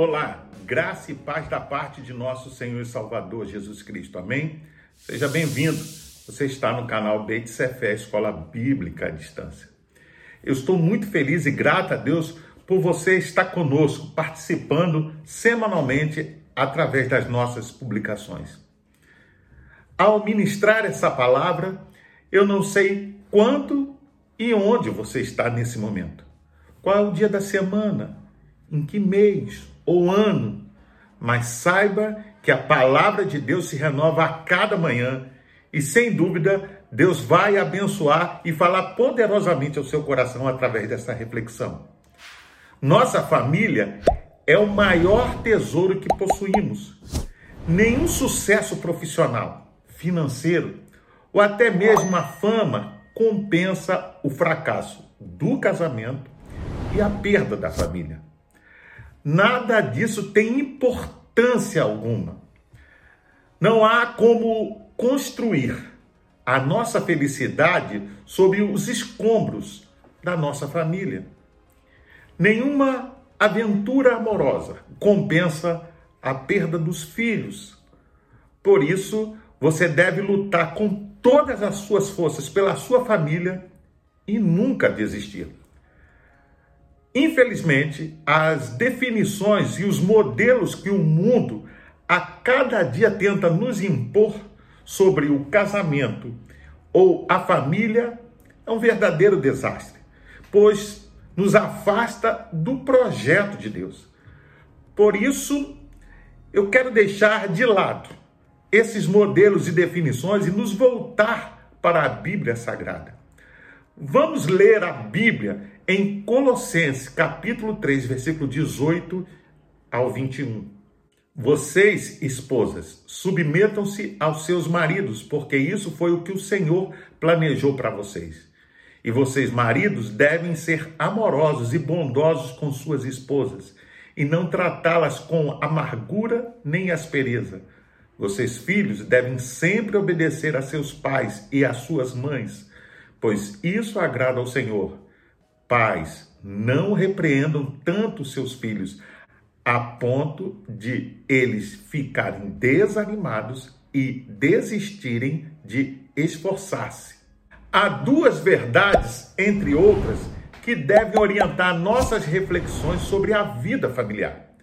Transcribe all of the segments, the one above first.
Olá, graça e paz da parte de nosso Senhor e Salvador Jesus Cristo. Amém? Seja bem-vindo. Você está no canal Beit Sefer, Escola Bíblica à Distância. Eu estou muito feliz e grato a Deus por você estar conosco, participando semanalmente através das nossas publicações. Ao ministrar essa palavra, eu não sei quando e onde você está nesse momento. Qual é o dia da semana? Em que mês ou ano? Mas saiba que a palavra de Deus se renova a cada manhã e sem dúvida Deus vai abençoar e falar poderosamente ao seu coração através dessa reflexão. Nossa família é o maior tesouro que possuímos. Nenhum sucesso profissional, financeiro ou até mesmo a fama compensa o fracasso do casamento e a perda da família. Nada disso tem importância alguma. Não há como construir a nossa felicidade sobre os escombros da nossa família. Nenhuma aventura amorosa compensa a perda dos filhos. Por isso, você deve lutar com todas as suas forças pela sua família e nunca desistir. Infelizmente, as definições e os modelos que o mundo a cada dia tenta nos impor sobre o casamento ou a família é um verdadeiro desastre, pois nos afasta do projeto de Deus. Por isso, eu quero deixar de lado esses modelos e definições e nos voltar para a Bíblia Sagrada. Vamos ler a Bíblia em Colossenses, capítulo 3, versículo 18 ao 21. Vocês, esposas, submetam-se aos seus maridos, porque isso foi o que o Senhor planejou para vocês. E vocês, maridos, devem ser amorosos e bondosos com suas esposas, e não tratá-las com amargura nem aspereza. Vocês, filhos, devem sempre obedecer a seus pais e às suas mães, pois isso agrada ao Senhor. Pais, não repreendam tanto seus filhos, a ponto de eles ficarem desanimados e desistirem de esforçar-se. Há duas verdades, entre outras, que devem orientar nossas reflexões sobre a vida familiar.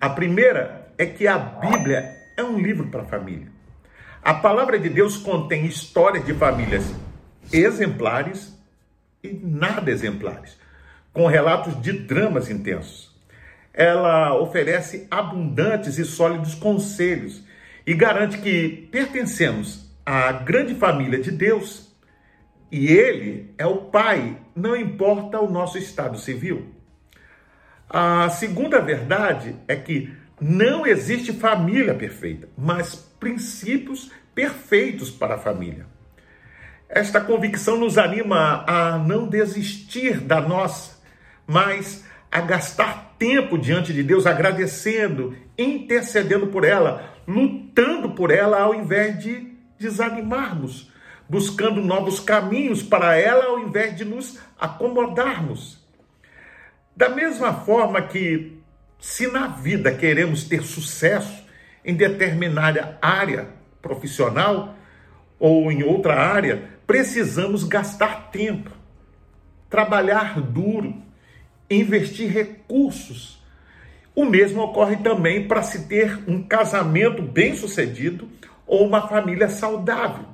A primeira é que a Bíblia é um livro para a família. A palavra de Deus contém histórias de famílias exemplares e nada exemplares, com relatos de dramas intensos. Ela oferece abundantes e sólidos conselhos e garante que pertencemos à grande família de Deus e ele é o pai, não importa o nosso estado civil. A segunda verdade é que não existe família perfeita, mas princípios perfeitos para a família. Esta convicção nos anima a não desistir da nossa, mas a gastar tempo diante de Deus, agradecendo, intercedendo por ela, lutando por ela, ao invés de desanimarmos buscando novos caminhos para ela ao invés de nos acomodarmos. Da mesma forma que, se na vida queremos ter sucesso em determinada área profissional ou em outra área, precisamos gastar tempo, trabalhar duro, investir recursos. O mesmo ocorre também para se ter um casamento bem-sucedido ou uma família saudável.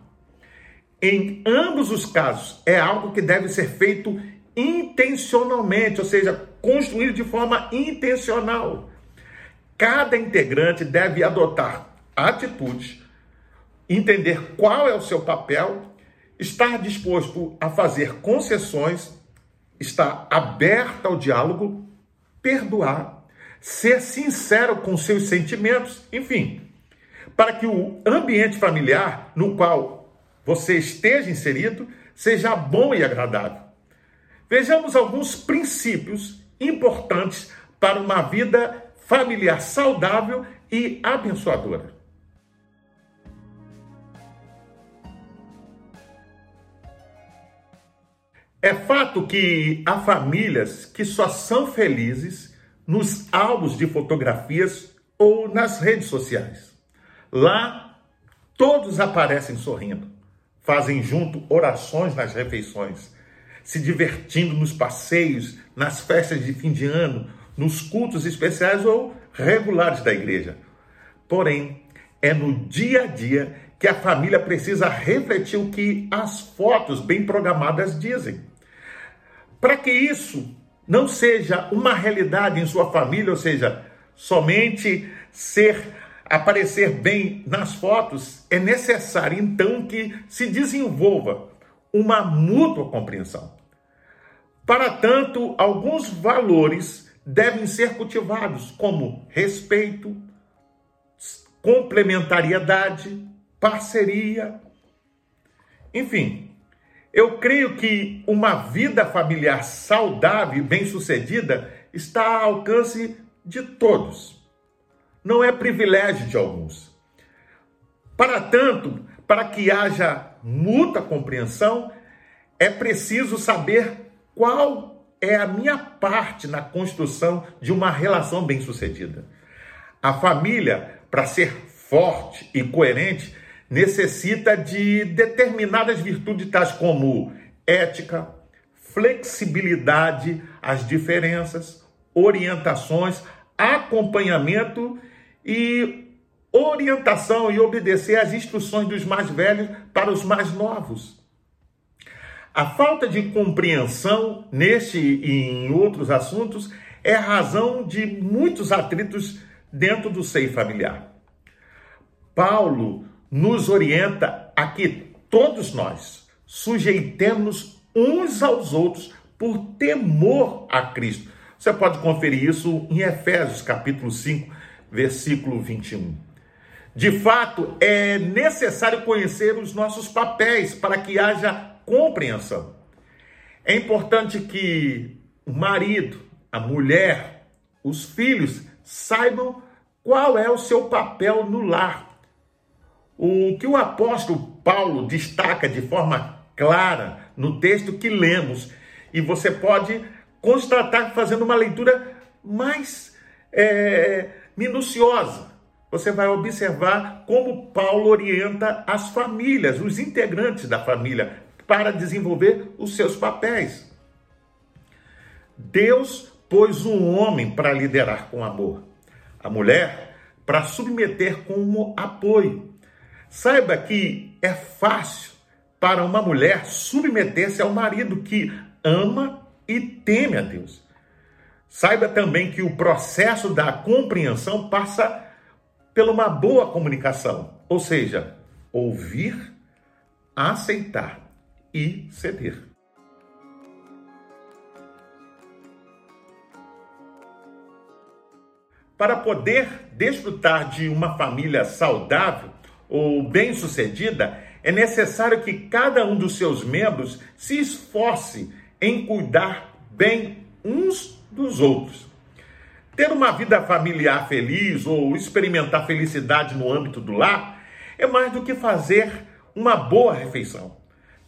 Em ambos os casos, é algo que deve ser feito intencionalmente, ou seja, construído de forma intencional. Cada integrante deve adotar atitudes, entender qual é o seu papel, estar disposto a fazer concessões, estar aberto ao diálogo, perdoar, ser sincero com seus sentimentos, enfim, para que o ambiente familiar no qual você esteja inserido seja bom e agradável. Vejamos alguns princípios importantes para uma vida familiar saudável e abençoadora. É fato que há famílias que só são felizes nos álbuns de fotografias ou nas redes sociais. Lá, todos aparecem sorrindo, fazem junto orações nas refeições, se divertindo nos passeios, nas festas de fim de ano, nos cultos especiais ou regulares da igreja. Porém, é no dia a dia que a família precisa refletir o que as fotos bem programadas dizem. Para que isso não seja uma realidade em sua família, ou seja, somente ser aparecer bem nas fotos, é necessário então que se desenvolva uma mútua compreensão. Para tanto, alguns valores devem ser cultivados, como respeito, complementariedade, parceria, enfim. Eu creio que uma vida familiar saudável e bem-sucedida está ao alcance de todos. Não é privilégio de alguns. Para tanto, para que haja mútua compreensão, é preciso saber qual é a minha parte na construção de uma relação bem-sucedida. A família, para ser forte e coerente, necessita de determinadas virtudes tais como ética, flexibilidade às diferenças, orientações, acompanhamento e orientação e obedecer às instruções dos mais velhos para os mais novos. A falta de compreensão neste e em outros assuntos é razão de muitos atritos dentro do seio familiar. Paulo nos orienta a que todos nós sujeitemos uns aos outros por temor a Cristo. Você pode conferir isso em Efésios capítulo 5, versículo 21. De fato, é necessário conhecer os nossos papéis para que haja compreensão. É importante que o marido, a mulher, os filhos saibam qual é o seu papel no lar. O que o apóstolo Paulo destaca de forma clara no texto que lemos, e você pode constatar fazendo uma leitura mais é, minuciosa. Você vai observar como Paulo orienta as famílias, os integrantes da família, para desenvolver os seus papéis. Deus pôs um homem para liderar com amor, a mulher para submeter como apoio. Saiba que é fácil para uma mulher submeter-se ao marido que ama e teme a Deus. Saiba também que o processo da compreensão passa por uma boa comunicação, ou seja, ouvir, aceitar e ceder. Para poder desfrutar de uma família saudável ou bem-sucedida, é necessário que cada um dos seus membros se esforce em cuidar bem uns dos outros. Ter uma vida familiar feliz ou experimentar felicidade no âmbito do lar é mais do que fazer uma boa refeição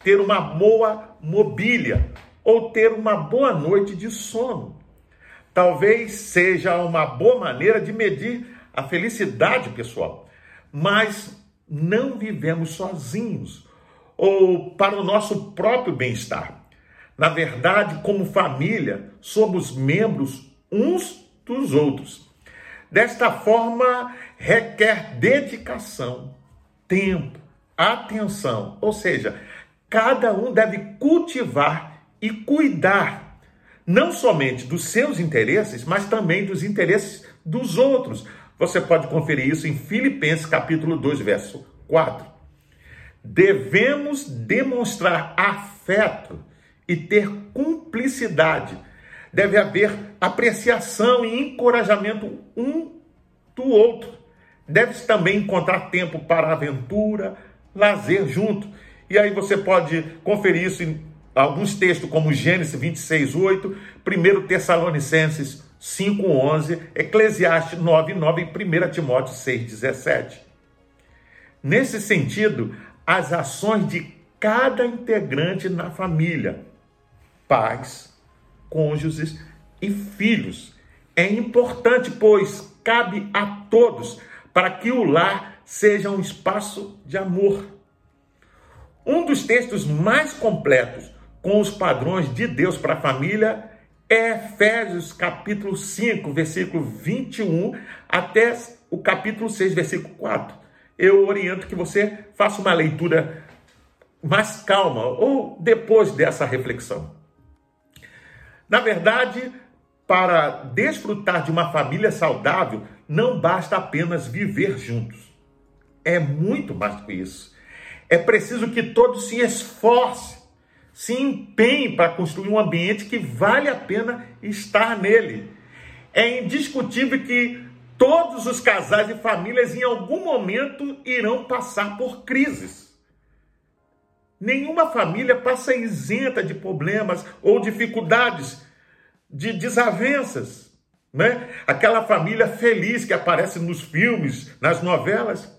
ter uma boa mobília ou ter uma boa noite de sono. Talvez seja uma boa maneira de medir a felicidade pessoal, mas não vivemos sozinhos ou para o nosso próprio bem-estar. Na verdade, como família, somos membros uns dos outros. Desta forma, requer dedicação, tempo, atenção, ou seja, cada um deve cultivar e cuidar não somente dos seus interesses, mas também dos interesses dos outros. Você pode conferir isso em Filipenses capítulo 2, verso 4. Devemos demonstrar afeto e ter cumplicidade. Deve haver apreciação e encorajamento um do outro. Deve-se também encontrar tempo para aventura, lazer junto. E aí você pode conferir isso em alguns textos, como Gênesis 26, 8, 1 Tessalonicenses 5, 11, Eclesiastes 9, 9 e 1 Timóteo 6, 17. Nesse sentido, as ações de cada integrante na família, pais, cônjuges e filhos, é importante, pois cabe a todos para que o lar seja um espaço de amor. Um dos textos mais completos com os padrões de Deus para a família Efésios capítulo 5, versículo 21 até o capítulo 6, versículo 4. Eu oriento que você faça uma leitura mais calma ou depois dessa reflexão. Na verdade, para desfrutar de uma família saudável, não basta apenas viver juntos. É muito mais do que isso. É preciso que todos se esforcem, se empenhem para construir um ambiente que vale a pena estar nele. É indiscutível que todos os casais e famílias em algum momento irão passar por crises. Nenhuma família passa isenta de problemas ou dificuldades, de desavenças. Né? Aquela família feliz que aparece nos filmes, nas novelas.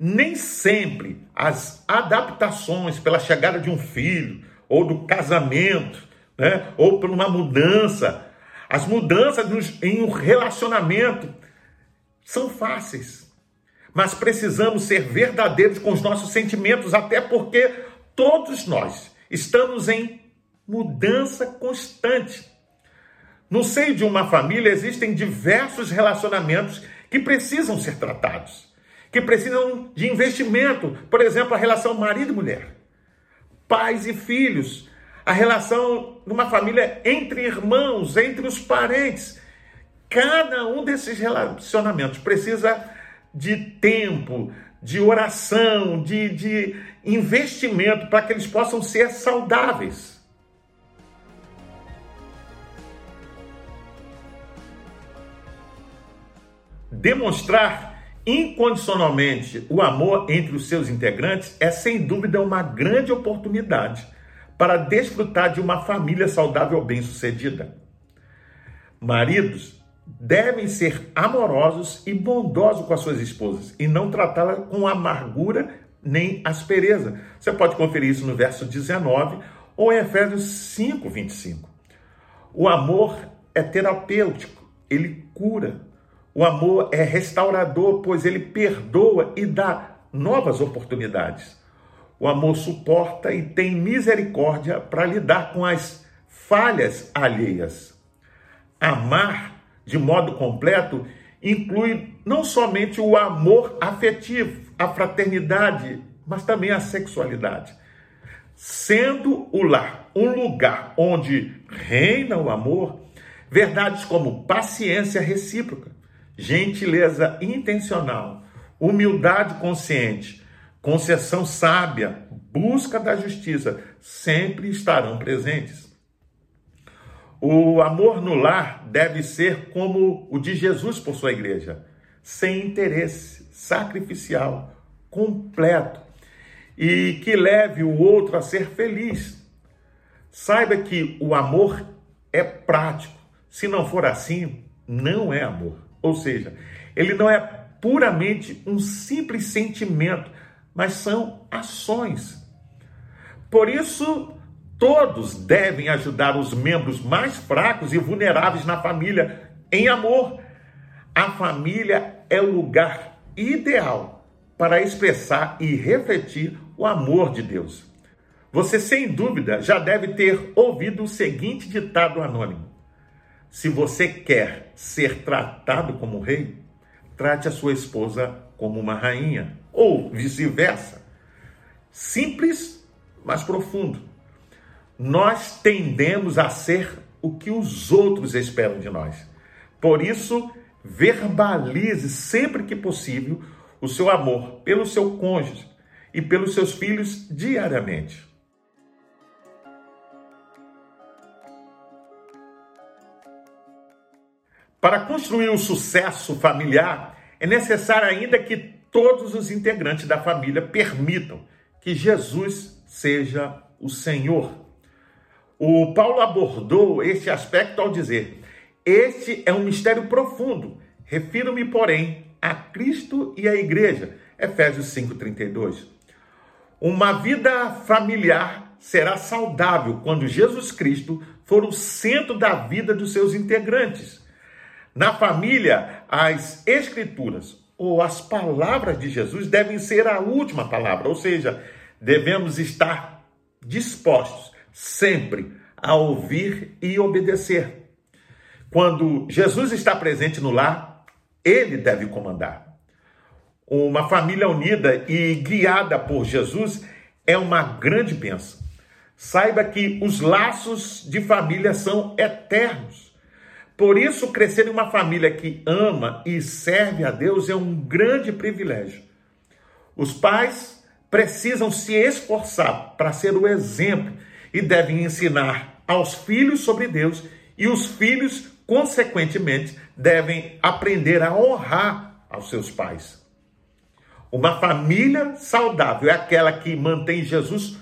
Nem sempre as adaptações pela chegada de um filho, ou do casamento, né? ou por uma mudança, as mudanças em um relacionamento são fáceis mas precisamos ser verdadeiros com os nossos sentimentos, até porque todos nós estamos em mudança constante. No seio de uma família existem diversos relacionamentos que precisam ser tratados, que precisam de investimento, por exemplo, a relação marido e mulher, pais e filhos, a relação numa família entre irmãos, entre os parentes. Cada um desses relacionamentos precisa de tempo, de oração, de, de investimento para que eles possam ser saudáveis. Demonstrar incondicionalmente o amor entre os seus integrantes é sem dúvida uma grande oportunidade para desfrutar de uma família saudável bem-sucedida. Maridos, devem ser amorosos e bondosos com as suas esposas e não tratá-la com amargura nem aspereza. Você pode conferir isso no verso 19 ou em Efésios 5, 25. O amor é terapêutico, ele cura. O amor é restaurador, pois ele perdoa e dá novas oportunidades. O amor suporta e tem misericórdia para lidar com as falhas alheias. Amar de modo completo inclui não somente o amor afetivo, a fraternidade, mas também a sexualidade. Sendo o lar um lugar onde reina o amor, verdades como paciência recíproca, gentileza intencional, humildade consciente, concessão sábia, busca da justiça sempre estarão presentes. O amor no lar deve ser como o de Jesus por sua igreja, sem interesse, sacrificial, completo e que leve o outro a ser feliz. Saiba que o amor é prático. Se não for assim, não é amor. Ou seja, ele não é puramente um simples sentimento, mas são ações. Por isso, Todos devem ajudar os membros mais fracos e vulneráveis na família em amor. A família é o lugar ideal para expressar e refletir o amor de Deus. Você, sem dúvida, já deve ter ouvido o seguinte ditado anônimo: Se você quer ser tratado como rei, trate a sua esposa como uma rainha, ou vice-versa. Simples, mas profundo nós tendemos a ser o que os outros esperam de nós. Por isso, verbalize sempre que possível o seu amor pelo seu cônjuge e pelos seus filhos diariamente. Para construir o sucesso familiar, é necessário ainda que todos os integrantes da família permitam que Jesus seja o Senhor o Paulo abordou este aspecto ao dizer: Este é um mistério profundo. Refiro-me, porém, a Cristo e à Igreja. Efésios 5:32. Uma vida familiar será saudável quando Jesus Cristo for o centro da vida dos seus integrantes. Na família, as escrituras ou as palavras de Jesus devem ser a última palavra, ou seja, devemos estar dispostos sempre a ouvir e obedecer. Quando Jesus está presente no lar, ele deve comandar. Uma família unida e guiada por Jesus é uma grande bênção. Saiba que os laços de família são eternos. Por isso, crescer em uma família que ama e serve a Deus é um grande privilégio. Os pais precisam se esforçar para ser o exemplo e devem ensinar aos filhos sobre Deus e os filhos, consequentemente, devem aprender a honrar aos seus pais. Uma família saudável é aquela que mantém Jesus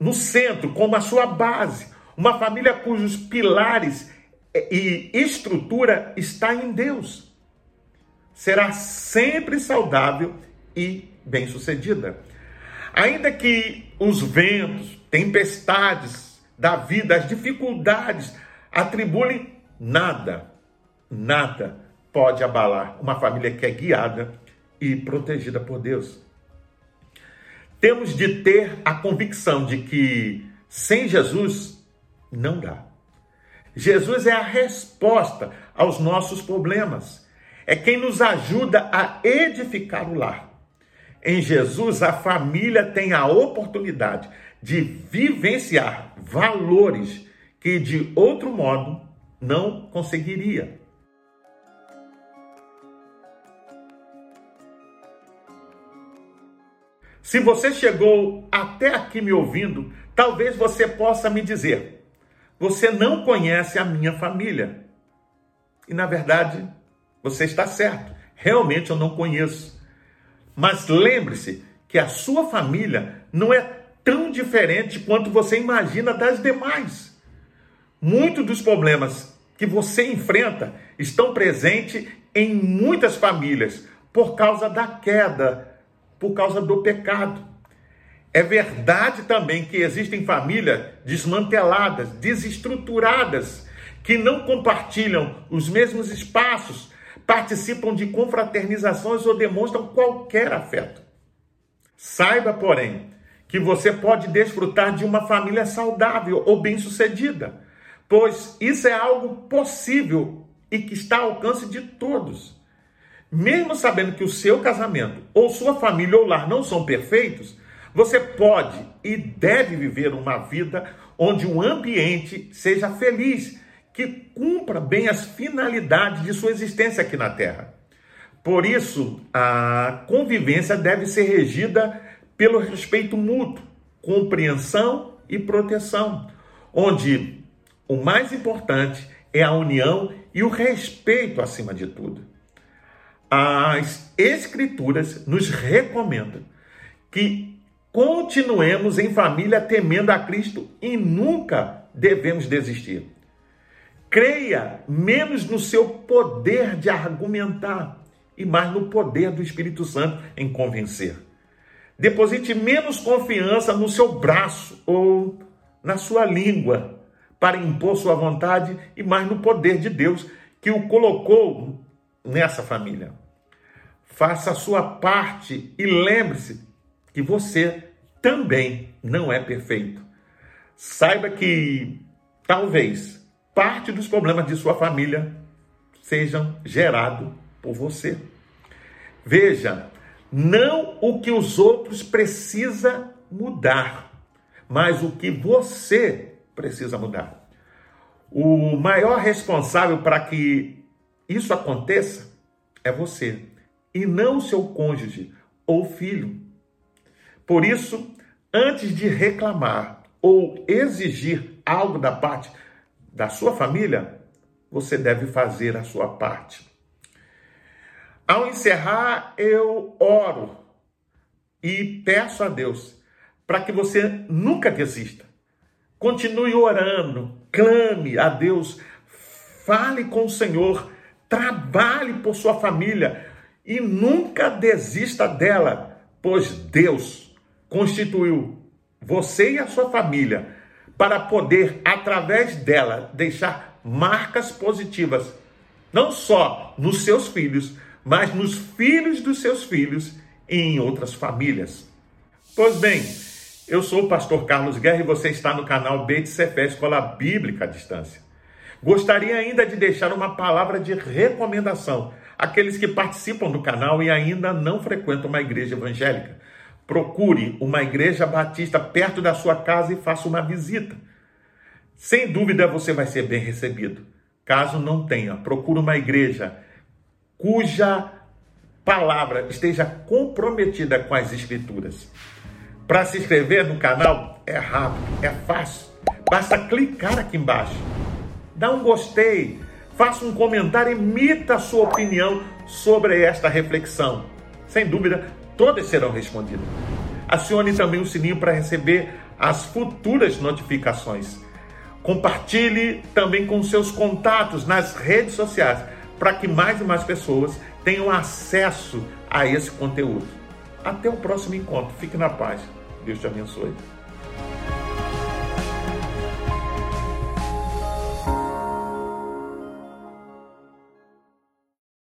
no centro, como a sua base. Uma família cujos pilares e estrutura está em Deus. Será sempre saudável e bem-sucedida. Ainda que os ventos, tempestades da vida, as dificuldades atribulem, nada, nada pode abalar uma família que é guiada e protegida por Deus. Temos de ter a convicção de que sem Jesus não dá. Jesus é a resposta aos nossos problemas. É quem nos ajuda a edificar o lar. Em Jesus, a família tem a oportunidade de vivenciar valores que de outro modo não conseguiria. Se você chegou até aqui me ouvindo, talvez você possa me dizer: você não conhece a minha família. E na verdade, você está certo. Realmente eu não conheço. Mas lembre-se que a sua família não é tão diferente quanto você imagina das demais. Muitos dos problemas que você enfrenta estão presentes em muitas famílias por causa da queda por causa do pecado. É verdade também que existem famílias desmanteladas, desestruturadas, que não compartilham os mesmos espaços, participam de confraternizações ou demonstram qualquer afeto. Saiba, porém, que você pode desfrutar de uma família saudável ou bem-sucedida, pois isso é algo possível e que está ao alcance de todos. Mesmo sabendo que o seu casamento, ou sua família ou lar não são perfeitos, você pode e deve viver uma vida onde o ambiente seja feliz, que cumpra bem as finalidades de sua existência aqui na Terra. Por isso, a convivência deve ser regida pelo respeito mútuo, compreensão e proteção, onde o mais importante é a união e o respeito acima de tudo as Escrituras nos recomendam que continuemos em família temendo a Cristo e nunca devemos desistir. Creia menos no seu poder de argumentar e mais no poder do Espírito Santo em convencer. Deposite menos confiança no seu braço ou na sua língua para impor sua vontade e mais no poder de Deus que o colocou nessa família. Faça a sua parte e lembre-se que você também não é perfeito. Saiba que talvez parte dos problemas de sua família sejam gerados por você. Veja, não o que os outros precisam mudar, mas o que você precisa mudar. O maior responsável para que isso aconteça é você e não seu cônjuge ou filho. Por isso, antes de reclamar ou exigir algo da parte da sua família, você deve fazer a sua parte. Ao encerrar, eu oro e peço a Deus para que você nunca desista. Continue orando, clame a Deus, fale com o Senhor, trabalhe por sua família, e nunca desista dela, pois Deus constituiu você e a sua família, para poder, através dela, deixar marcas positivas, não só nos seus filhos, mas nos filhos dos seus filhos e em outras famílias. Pois bem, eu sou o pastor Carlos Guerra e você está no canal Sefer Escola Bíblica à Distância. Gostaria ainda de deixar uma palavra de recomendação àqueles que participam do canal e ainda não frequentam uma igreja evangélica. Procure uma igreja batista perto da sua casa e faça uma visita. Sem dúvida você vai ser bem recebido. Caso não tenha, procure uma igreja cuja palavra esteja comprometida com as escrituras. Para se inscrever no canal é rápido, é fácil. Basta clicar aqui embaixo. Dá um gostei, faça um comentário, emita a sua opinião sobre esta reflexão. Sem dúvida, todas serão respondidas. Acione também o sininho para receber as futuras notificações. Compartilhe também com seus contatos nas redes sociais para que mais e mais pessoas tenham acesso a esse conteúdo. Até o próximo encontro. Fique na paz. Deus te abençoe.